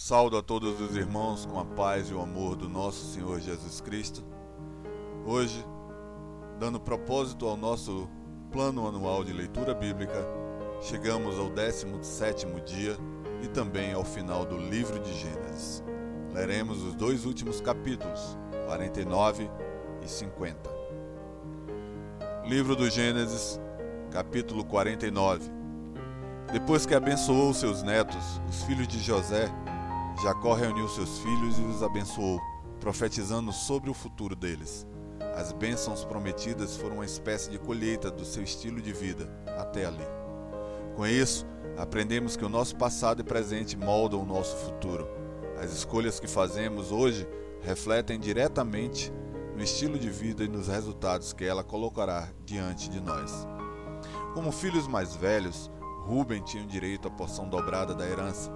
Saldo a todos os irmãos com a paz e o amor do nosso Senhor Jesus Cristo. Hoje, dando propósito ao nosso plano anual de leitura bíblica, chegamos ao 17º dia e também ao final do livro de Gênesis. Leremos os dois últimos capítulos, 49 e 50. Livro do Gênesis, capítulo 49. Depois que abençoou seus netos, os filhos de José, Jacó reuniu seus filhos e os abençoou, profetizando sobre o futuro deles. As bênçãos prometidas foram uma espécie de colheita do seu estilo de vida até ali. Com isso, aprendemos que o nosso passado e presente moldam o nosso futuro. As escolhas que fazemos hoje refletem diretamente no estilo de vida e nos resultados que ela colocará diante de nós. Como filhos mais velhos, Ruben tinha direito à porção dobrada da herança,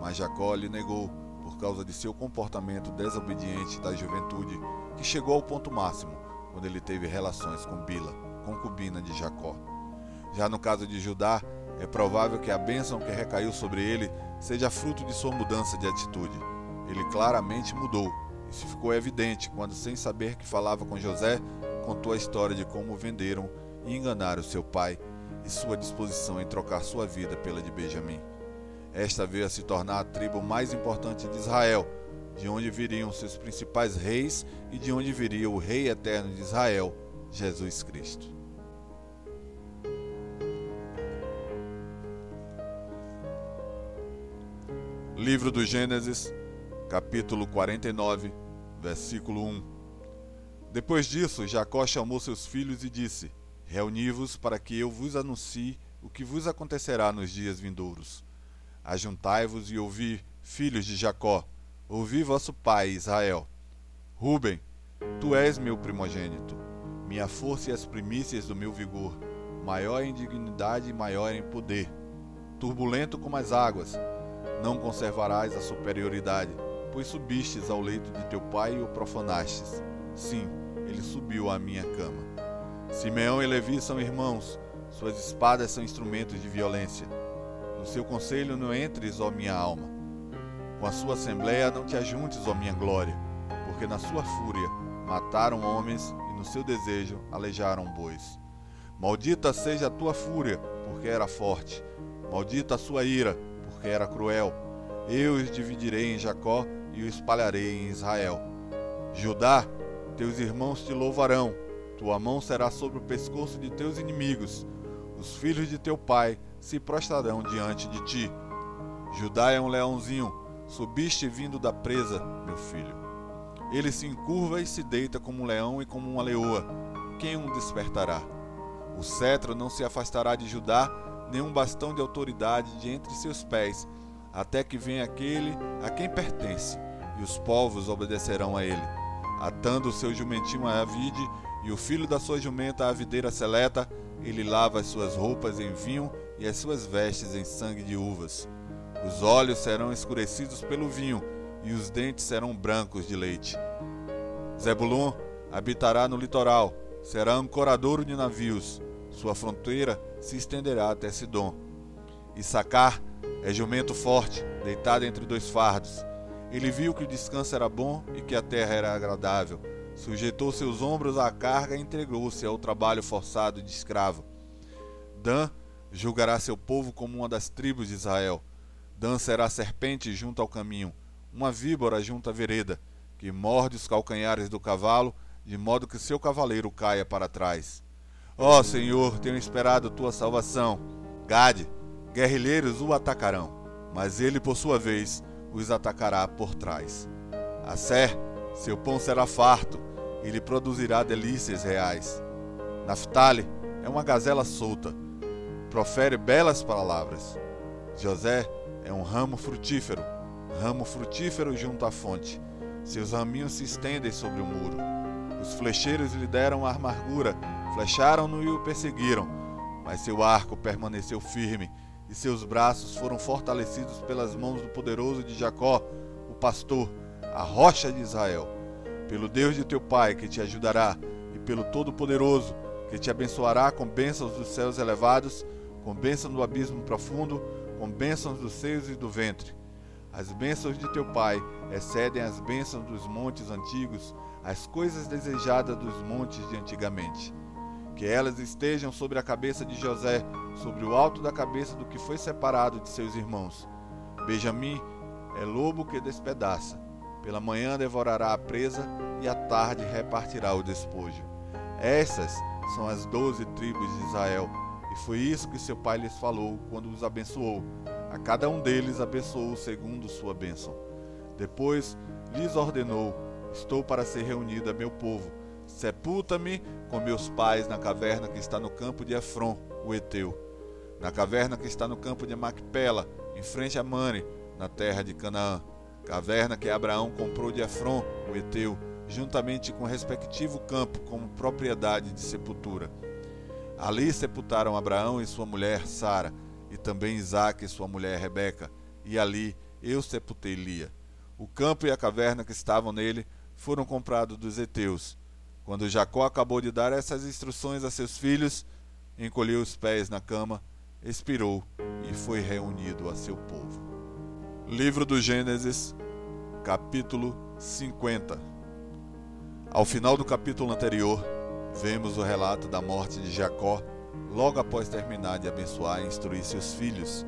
mas Jacó lhe negou por causa de seu comportamento desobediente da juventude, que chegou ao ponto máximo quando ele teve relações com Bila, concubina de Jacó. Já no caso de Judá, é provável que a bênção que recaiu sobre ele seja fruto de sua mudança de atitude. Ele claramente mudou. Isso ficou evidente quando, sem saber que falava com José, contou a história de como venderam e enganaram seu pai e sua disposição em trocar sua vida pela de Benjamim. Esta veio a se tornar a tribo mais importante de Israel, de onde viriam seus principais reis e de onde viria o Rei eterno de Israel, Jesus Cristo. Livro do Gênesis, capítulo 49, versículo 1. Depois disso, Jacó chamou seus filhos e disse: Reuni-vos para que eu vos anuncie o que vos acontecerá nos dias vindouros. Ajuntai-vos e ouvi, filhos de Jacó, ouvi vosso pai Israel. Ruben, tu és meu primogênito, minha força e as primícias do meu vigor, maior em dignidade e maior em poder. Turbulento como as águas, não conservarás a superioridade, pois subistes ao leito de teu pai e o profanastes. Sim, ele subiu à minha cama. Simeão e Levi são irmãos, suas espadas são instrumentos de violência. No seu conselho não entres, ó minha alma. Com a sua assembleia não te ajuntes, ó minha glória, porque na sua fúria mataram homens e no seu desejo alejaram bois. Maldita seja a tua fúria, porque era forte. Maldita a sua ira, porque era cruel. Eu os dividirei em Jacó e os espalharei em Israel. Judá, teus irmãos te louvarão tua mão será sobre o pescoço de teus inimigos. Os filhos de teu pai se prostrarão diante de ti. Judá é um leãozinho, subiste vindo da presa, meu filho. Ele se encurva e se deita como um leão e como uma leoa. Quem o despertará? O cetro não se afastará de Judá, nem um bastão de autoridade de entre seus pés, até que venha aquele a quem pertence, e os povos obedecerão a ele. Atando o seu jumentinho à vide, e o filho da sua jumenta a videira seleta, ele lava as suas roupas em vinho e as suas vestes em sangue de uvas. Os olhos serão escurecidos pelo vinho, e os dentes serão brancos de leite. Zebulon habitará no litoral, será ancoradouro de navios, sua fronteira se estenderá até Sidom. Issacar é jumento forte, deitado entre dois fardos. Ele viu que o descanso era bom e que a terra era agradável Sujeitou seus ombros à carga e entregou-se ao trabalho forçado de escravo. Dan julgará seu povo como uma das tribos de Israel. Dan será serpente junto ao caminho, uma víbora junto à vereda, que morde os calcanhares do cavalo, de modo que seu cavaleiro caia para trás. Ó oh, Senhor, tenho esperado tua salvação. Gade, guerrilheiros o atacarão, mas ele, por sua vez, os atacará por trás. Asser, seu pão será farto, e lhe produzirá delícias reais. Naphtali é uma gazela solta, profere belas palavras. José é um ramo frutífero, ramo frutífero junto à fonte. Seus raminhos se estendem sobre o muro. Os flecheiros lhe deram a amargura, flecharam-no e o perseguiram, mas seu arco permaneceu firme e seus braços foram fortalecidos pelas mãos do poderoso de Jacó, o pastor, a rocha de Israel pelo Deus de teu Pai que te ajudará, e pelo Todo-Poderoso que te abençoará com bênçãos dos céus elevados, com bênçãos do abismo profundo, com bênçãos dos seios e do ventre. As bênçãos de teu pai excedem as bênçãos dos montes antigos, as coisas desejadas dos montes de antigamente. Que elas estejam sobre a cabeça de José, sobre o alto da cabeça do que foi separado de seus irmãos. Benjamim é lobo que despedaça. Pela manhã devorará a presa e à tarde repartirá o despojo. Essas são as doze tribos de Israel, e foi isso que seu pai lhes falou quando os abençoou. A cada um deles abençoou segundo sua bênção. Depois lhes ordenou: Estou para ser reunido a meu povo. Sepulta-me com meus pais na caverna que está no campo de Efron, o Eteu, na caverna que está no campo de Macpela, em frente a Mane, na terra de Canaã, caverna que Abraão comprou de Efron, o Eteu, juntamente com o respectivo campo como propriedade de sepultura. Ali sepultaram Abraão e sua mulher Sara, e também Isaque e sua mulher Rebeca, e ali eu sepultei Lia. O campo e a caverna que estavam nele foram comprados dos heteus. Quando Jacó acabou de dar essas instruções a seus filhos, encolheu os pés na cama, expirou e foi reunido a seu povo. Livro do Gênesis, capítulo 50. Ao final do capítulo anterior, vemos o relato da morte de Jacó, logo após terminar de abençoar e instruir seus filhos.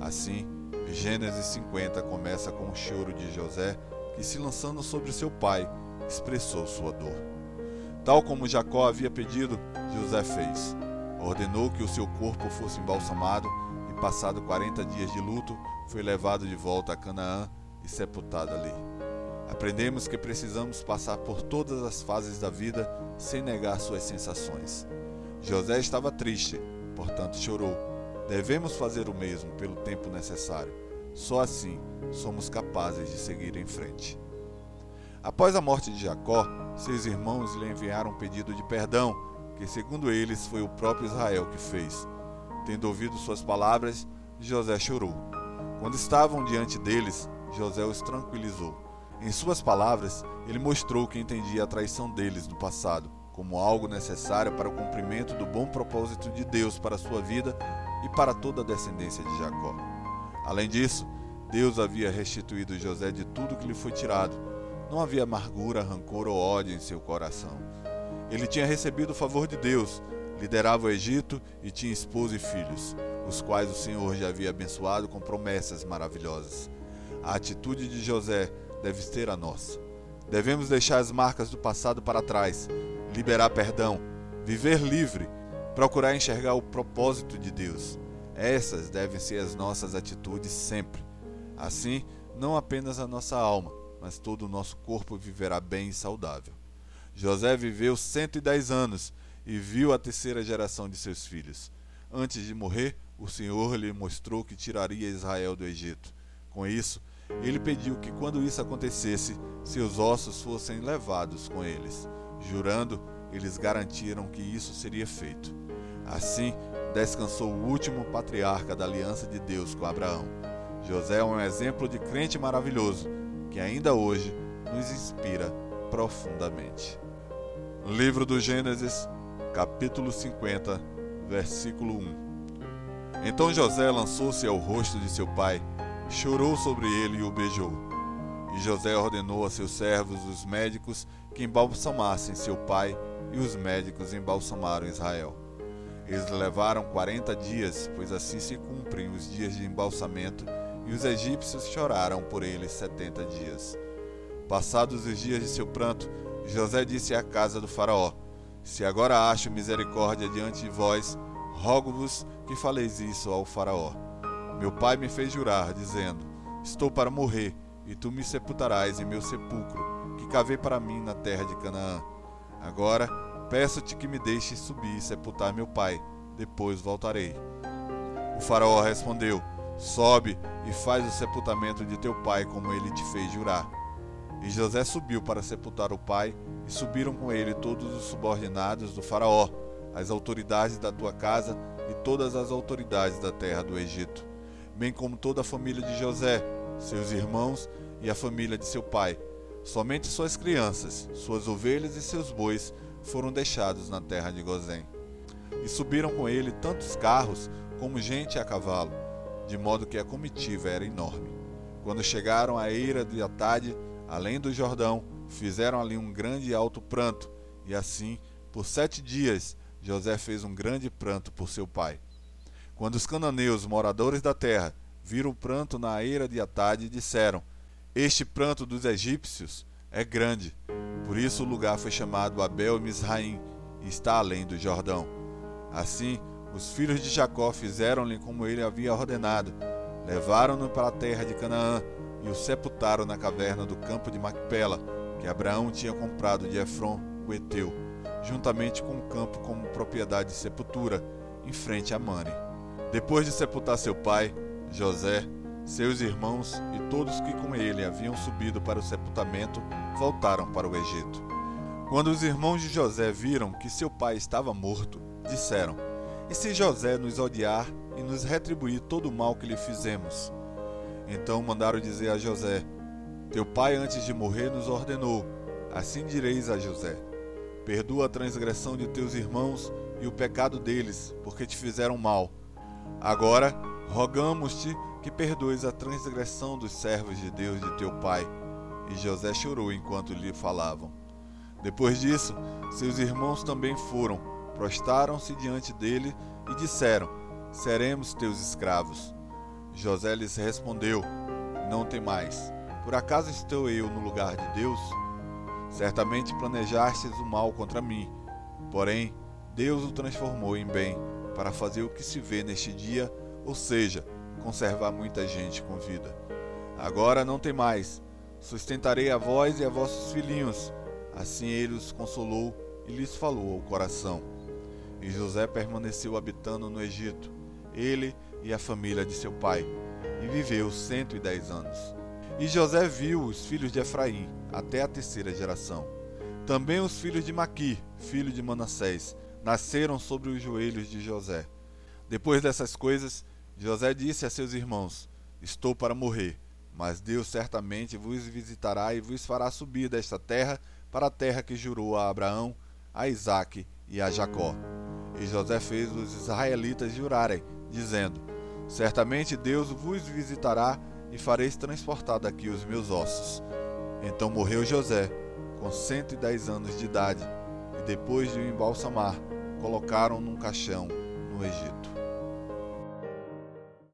Assim, Gênesis 50 começa com o choro de José, que se lançando sobre seu pai, expressou sua dor. Tal como Jacó havia pedido, José fez. Ordenou que o seu corpo fosse embalsamado e, passado quarenta dias de luto, foi levado de volta a Canaã e sepultado ali. Aprendemos que precisamos passar por todas as fases da vida sem negar suas sensações. José estava triste, portanto chorou. Devemos fazer o mesmo pelo tempo necessário. Só assim somos capazes de seguir em frente. Após a morte de Jacó, seus irmãos lhe enviaram um pedido de perdão, que, segundo eles, foi o próprio Israel que fez. Tendo ouvido suas palavras, José chorou. Quando estavam diante deles, José os tranquilizou. Em suas palavras, ele mostrou que entendia a traição deles no passado como algo necessário para o cumprimento do bom propósito de Deus para sua vida e para toda a descendência de Jacó. Além disso, Deus havia restituído José de tudo que lhe foi tirado. Não havia amargura, rancor ou ódio em seu coração. Ele tinha recebido o favor de Deus, liderava o Egito e tinha esposa e filhos, os quais o Senhor já havia abençoado com promessas maravilhosas. A atitude de José deve ser a nossa. Devemos deixar as marcas do passado para trás, liberar perdão, viver livre, procurar enxergar o propósito de Deus. Essas devem ser as nossas atitudes sempre. Assim, não apenas a nossa alma, mas todo o nosso corpo viverá bem e saudável. José viveu 110 anos e viu a terceira geração de seus filhos. Antes de morrer, o Senhor lhe mostrou que tiraria Israel do Egito. Com isso, ele pediu que, quando isso acontecesse, seus ossos fossem levados com eles. Jurando, eles garantiram que isso seria feito. Assim, descansou o último patriarca da aliança de Deus com Abraão. José é um exemplo de crente maravilhoso que ainda hoje nos inspira profundamente. Livro do Gênesis, capítulo 50, versículo 1. Então José lançou-se ao rosto de seu pai chorou sobre ele e o beijou. E José ordenou a seus servos, os médicos, que embalsamassem seu pai, e os médicos embalsamaram Israel. Eles levaram quarenta dias, pois assim se cumprem os dias de embalsamento, e os egípcios choraram por eles setenta dias. Passados os dias de seu pranto, José disse à casa do Faraó: Se agora acho misericórdia diante de vós, rogo-vos que faleis isso ao Faraó meu pai me fez jurar, dizendo: Estou para morrer, e tu me sepultarás em meu sepulcro, que cavei para mim na terra de Canaã. Agora, peço-te que me deixes subir e sepultar meu pai, depois voltarei. O faraó respondeu: Sobe e faz o sepultamento de teu pai, como ele te fez jurar. E José subiu para sepultar o pai, e subiram com ele todos os subordinados do faraó, as autoridades da tua casa e todas as autoridades da terra do Egito bem como toda a família de José, seus irmãos e a família de seu pai. Somente suas crianças, suas ovelhas e seus bois foram deixados na terra de Gozém. E subiram com ele tantos carros como gente a cavalo, de modo que a comitiva era enorme. Quando chegaram à eira de Atade, além do Jordão, fizeram ali um grande e alto pranto, e assim, por sete dias, José fez um grande pranto por seu pai. Quando os cananeus, moradores da terra, viram o pranto na eira de Atade, disseram: Este pranto dos egípcios é grande. Por isso o lugar foi chamado Abel Misraim, e está além do Jordão. Assim, os filhos de Jacó fizeram-lhe como ele havia ordenado. Levaram-no para a terra de Canaã e o sepultaram na caverna do campo de Macpela, que Abraão tinha comprado de Efron, o Eteu, juntamente com o campo como propriedade de sepultura, em frente a Mane. Depois de sepultar seu pai, José, seus irmãos e todos que com ele haviam subido para o sepultamento voltaram para o Egito. Quando os irmãos de José viram que seu pai estava morto, disseram: E se José nos odiar e nos retribuir todo o mal que lhe fizemos? Então mandaram dizer a José: Teu pai antes de morrer nos ordenou: Assim direis a José: Perdoa a transgressão de teus irmãos e o pecado deles, porque te fizeram mal. Agora, rogamos-te que perdoes a transgressão dos servos de Deus de teu pai. E José chorou enquanto lhe falavam. Depois disso, seus irmãos também foram, prostaram-se diante dele e disseram: Seremos teus escravos. José lhes respondeu: Não temais. Por acaso estou eu no lugar de Deus? Certamente planejastes o mal contra mim. Porém, Deus o transformou em bem, para fazer o que se vê neste dia, ou seja, conservar muita gente com vida. Agora não tem mais. Sustentarei a vós e a vossos filhinhos. Assim ele os consolou e lhes falou ao coração. E José permaneceu habitando no Egito, ele e a família de seu pai, e viveu cento e dez anos. E José viu os filhos de Efraim até a terceira geração. Também os filhos de Maqui, filho de Manassés, nasceram sobre os joelhos de José. Depois dessas coisas, José disse a seus irmãos: Estou para morrer, mas Deus certamente vos visitará e vos fará subir desta terra para a terra que jurou a Abraão, a Isaque e a Jacó. E José fez os israelitas jurarem, dizendo: Certamente Deus vos visitará e fareis transportar daqui os meus ossos. Então morreu José, com cento e dez anos de idade, e depois de o embalsamar, colocaram num caixão no Egito.